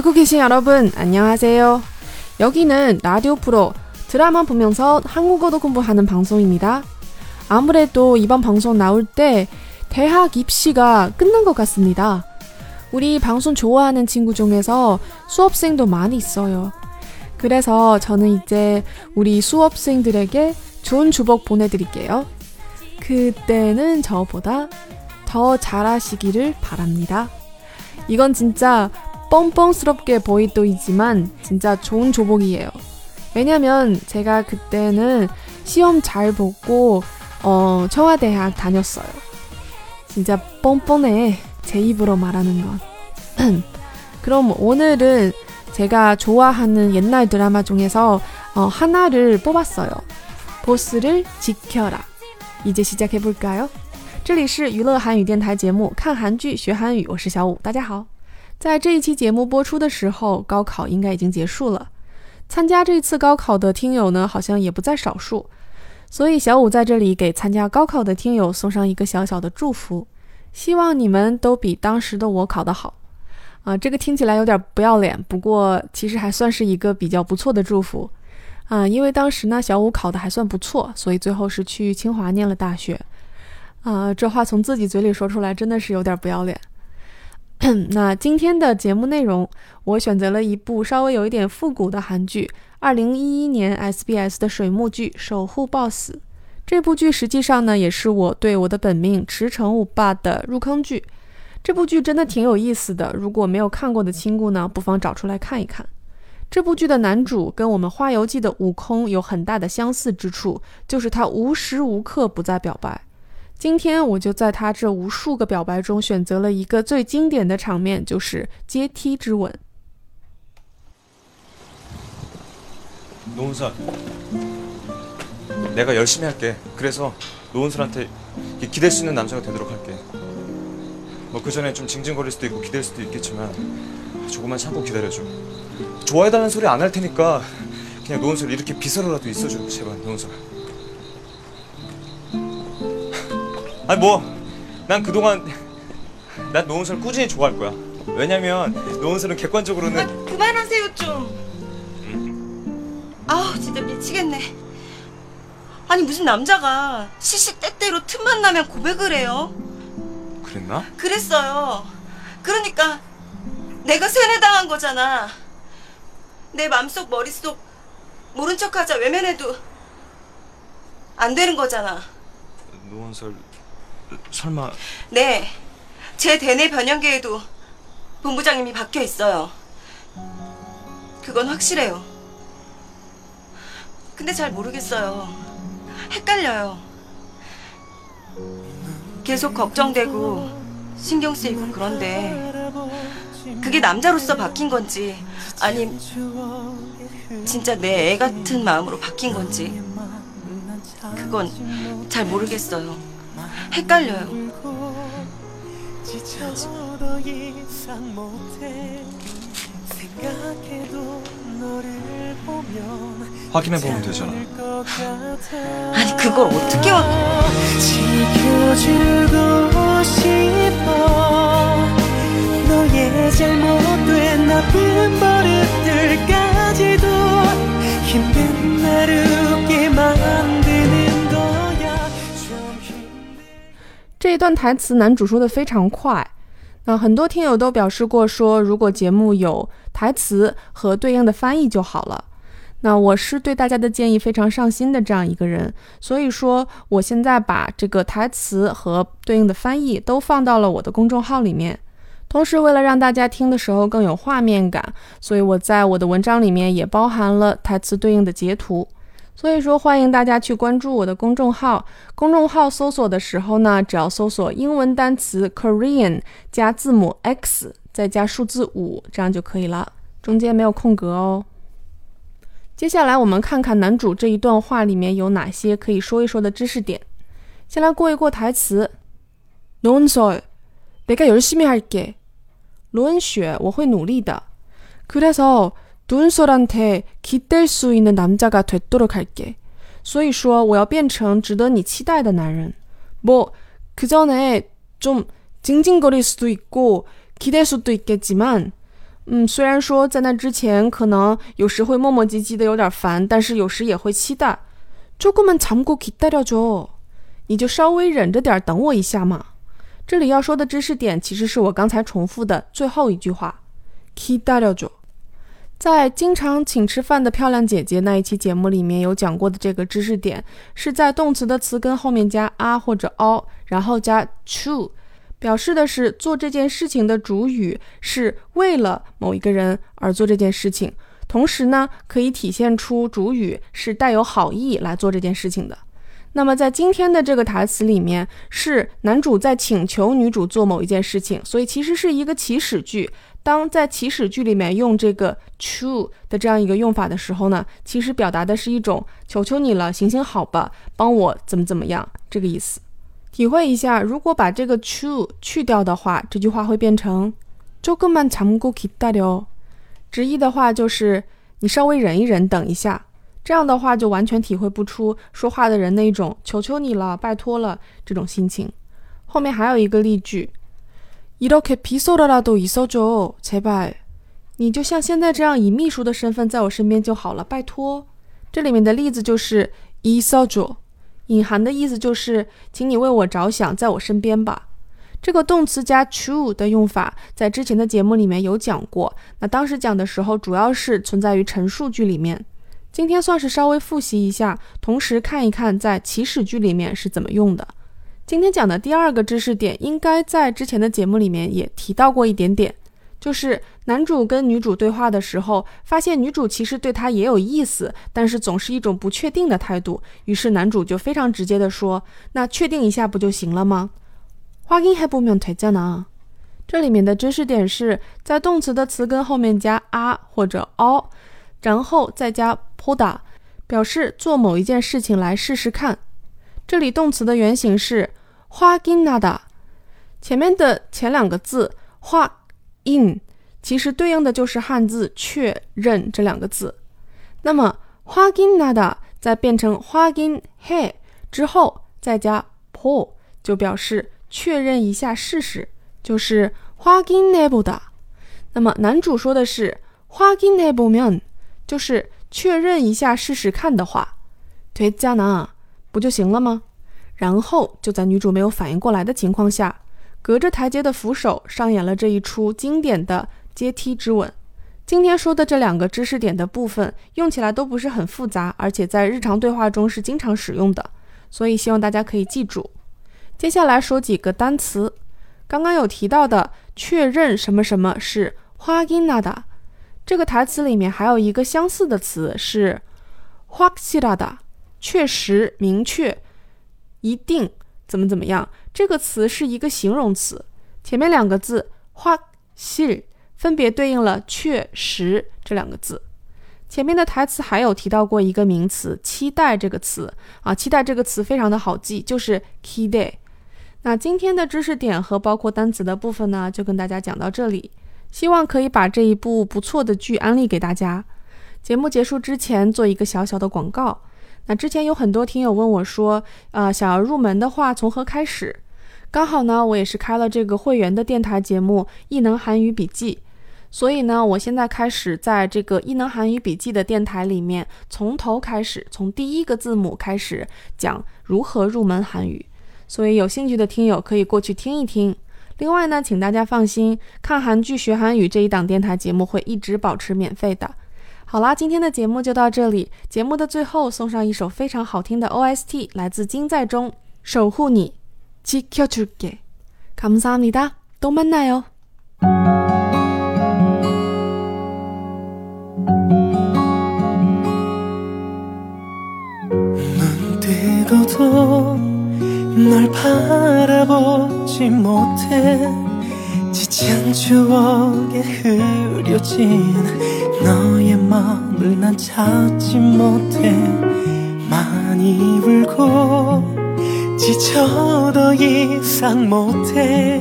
듣고 계신 여러분, 안녕하세요. 여기는 라디오 프로 드라마 보면서 한국어도 공부하는 방송입니다. 아무래도 이번 방송 나올 때 대학 입시가 끝난 것 같습니다. 우리 방송 좋아하는 친구 중에서 수업생도 많이 있어요. 그래서 저는 이제 우리 수업생들에게 좋은 주복 보내드릴게요. 그때는 저보다 더 잘하시기를 바랍니다. 이건 진짜 뻥뻥스럽게 보이도이지만 진짜 좋은 조복이에요. 왜냐면 제가 그때는 시험 잘 보고 어, 청와대학 다녔어요. 진짜 뻔뻔해. 제 입으로 말하는 건. 그럼 오늘은 제가 좋아하는 옛날 드라마 중에서 어, 하나를 뽑았어요. 보스를 지켜라. 이제 시작해 볼까요? 这里是娱乐韩语电台节目，看韩剧学韩语，我是小五，大家好。 在这一期节目播出的时候，高考应该已经结束了。参加这次高考的听友呢，好像也不在少数。所以小五在这里给参加高考的听友送上一个小小的祝福，希望你们都比当时的我考得好。啊，这个听起来有点不要脸，不过其实还算是一个比较不错的祝福。啊，因为当时呢，小五考的还算不错，所以最后是去清华念了大学。啊，这话从自己嘴里说出来，真的是有点不要脸。那今天的节目内容，我选择了一部稍微有一点复古的韩剧，二零一一年 SBS 的水木剧《守护 BOSS》。这部剧实际上呢，也是我对我的本命池城五霸的入坑剧。这部剧真的挺有意思的，如果没有看过的亲故呢，不妨找出来看一看。这部剧的男主跟我们《花游记》的悟空有很大的相似之处，就是他无时无刻不在表白。今天我就在他这无数个表白中选择了一个最经典的场面，就是阶梯之吻。노은설내가열심히할게그래서노은설한테기댈수있는남자가되도록할게뭐그전에좀징징거릴수도있고기댈수도있겠지만조금만참고기다려줘좋아해달라는소리안할테니까그냥노은설이렇게비서로라도있어줘제발노은설 아니 뭐 난 그동안 난 노은설 꾸준히 좋아할 거야. 왜냐면 노은설은 객관적으로는 아, 그만하세요 좀. 아우 진짜 미치겠네. 아니 무슨 남자가 시시때때로 틈만 나면 고백을 해요? 그랬나? 그랬어요. 그러니까 내가 세뇌당한 거잖아. 내 맘속 머릿속 모른 척하자 외면해도 안 되는 거잖아. 노은설 설마 네, 제 대내 변형계에도 본부장님이 박혀 있어요. 그건 확실해요. 근데 잘 모르겠어요. 헷갈려요. 계속 걱정되고 신경 쓰이고 그런데 그게 남자로서 바뀐 건지 아님 진짜 내 애 같은 마음으로 바뀐 건지 그건 잘 모르겠어요. 헷갈려요. 확인해 보면 되잖아. 아니 그걸 어떻게 와? 지켜주고 싶어 너의 잘못된 나쁜 버릇들까지도 힘든 나를 这一段台词，男主说的非常快。那很多听友都表示过，说如果节目有台词和对应的翻译就好了。那我是对大家的建议非常上心的这样一个人，所以说我现在把这个台词和对应的翻译都放到了我的公众号里面。同时，为了让大家听的时候更有画面感，所以我在我的文章里面也包含了台词对应的截图。所以说，欢迎大家去关注我的公众号。公众号搜索的时候呢，只要搜索英文单词 Korean 加字母 X 再加数字五，这样就可以了，中间没有空格哦。接下来我们看看男主这一段话里面有哪些可以说一说的知识点。先来过一过台词。노은설내가열심히할 게。 罗恩雪，我会努力的。그래서 노은설한테기댈수있는남자가되도록할 게。 所以说，我要变成值得你期待的男人。뭐그전에좀징징거릴수도있고기댈수도있겠지만 嗯，虽然说在那之前可能有时会磨磨唧唧的有点烦，但是有时也会期待。조금만참고기다려 줘， 你就稍微忍着点，等我一下嘛。这里要说的知识点其实是我刚才重复的最后一句话。기다려 줘， 在经常请吃饭的漂亮姐姐那一期节目里面有讲过的这个知识点，是在动词的词根后面加啊或者哦，然后加 to。表示的是做这件事情的主语是为了某一个人而做这件事情，同时呢，可以体现出主语是带有好意来做这件事情的。那么在今天的这个台词里面，是男主在请求女主做某一件事情，所以其实是一个祈使句。当在祈使句里面用这个 to 的这样一个用法的时候呢，其实表达的是一种求求你了，行行好吧，帮我怎么怎么样这个意思。体会一下，如果把这个 to 去掉的话，这句话会变成조금만참고기다 려。 直译的话就是你稍微忍一忍，等一下。 这样的话就完全体会不出说话的人那种求求你了，拜托了这种心情。后面还有一个例句，이렇게비서라라도있어줘제 발。 你就像现在这样以秘书的身份在我身边就好了，拜托。这里面的例子就是있어 줘。 隐含的意思就是，请你为我着想，在我身边吧。这个动词加 to 的用法，在之前的节目里面有讲过。那当时讲的时候，主要是存在于陈述句里面。 今天算是稍微复习一下，同时看一看在祈使句里面是怎么用的。今天讲的第二个知识点，应该在之前的节目里面也提到过一点点。就是男主跟女主对话的时候，发现女主其实对他也有意思，但是总是一种不确定的态度。于是男主就非常直接的说：“那确定一下不就行了吗？”확인해보면되잖아这里面的知识点是在动词的词根后面加啊或者哦， 然后再加 puda，表示做某一件事情来试试看。这里动词的原型是 haginada，前面的前两个字 hagi 其实对应的就是汉字“确认”这两个字。那么 haginada 再变成 haginhei 之后，再加 pull 就表示确认一下试试，就是 haginabeuda。那么男主说的是 haginabeumian。就是确认一下试试看的话，推加呢不就行了吗？然后就在女主没有反应过来的情况下，隔着台阶的扶手上演了这一出经典的阶梯之吻。今天说的这两个知识点的部分用起来都不是很复杂，而且在日常对话中是经常使用的，所以希望大家可以记住。接下来说几个单词，刚刚有提到的确认什么什么是花 g 娜的。这个台词里面还有一个相似的词是“花西拉”的，确实、明确、一定，怎么怎么样？这个词是一个形容词，前面两个字“花西”分别对应了“确实”这两个字。前面的台词还有提到过一个名词“期待”这个词啊，期待这个词非常的好记，就是 “key day”。那今天的知识点和包括单词的部分呢，就跟大家讲到这里。希望可以把这一部不错的剧安利给大家。节目结束之前做一个小小的广告。那之前有很多听友问我说，呃，想要入门的话，从何开始？刚好呢，我也是开了这个会员的电台节目《异能韩语笔记》，所以呢，我现在开始在这个《异能韩语笔记》的电台里面，从头开始，从第一个字母开始讲如何入门韩语。所以有兴趣的听友可以过去听一听。另外呢，请大家放心，看韩剧学韩语这一档电台节目会一直保持免费的。好啦，今天的节目就到这里。节目的最后送上一首非常好听的 OST，来自金在中，《守护你》，지켜줄 게。 감사합니 다， 또만나 요。 눈뜨고도널바라보 지 못해 지친 추억에 흐려진 너의 마음을 난 찾지 못해 많이 울고 지쳐 더 이상 못해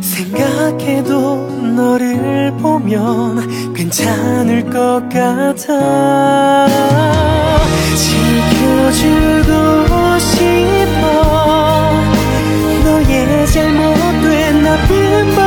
생각해도 너를 보면 괜찮을 것 같아 지켜주고 싶어 si el mundo en la piel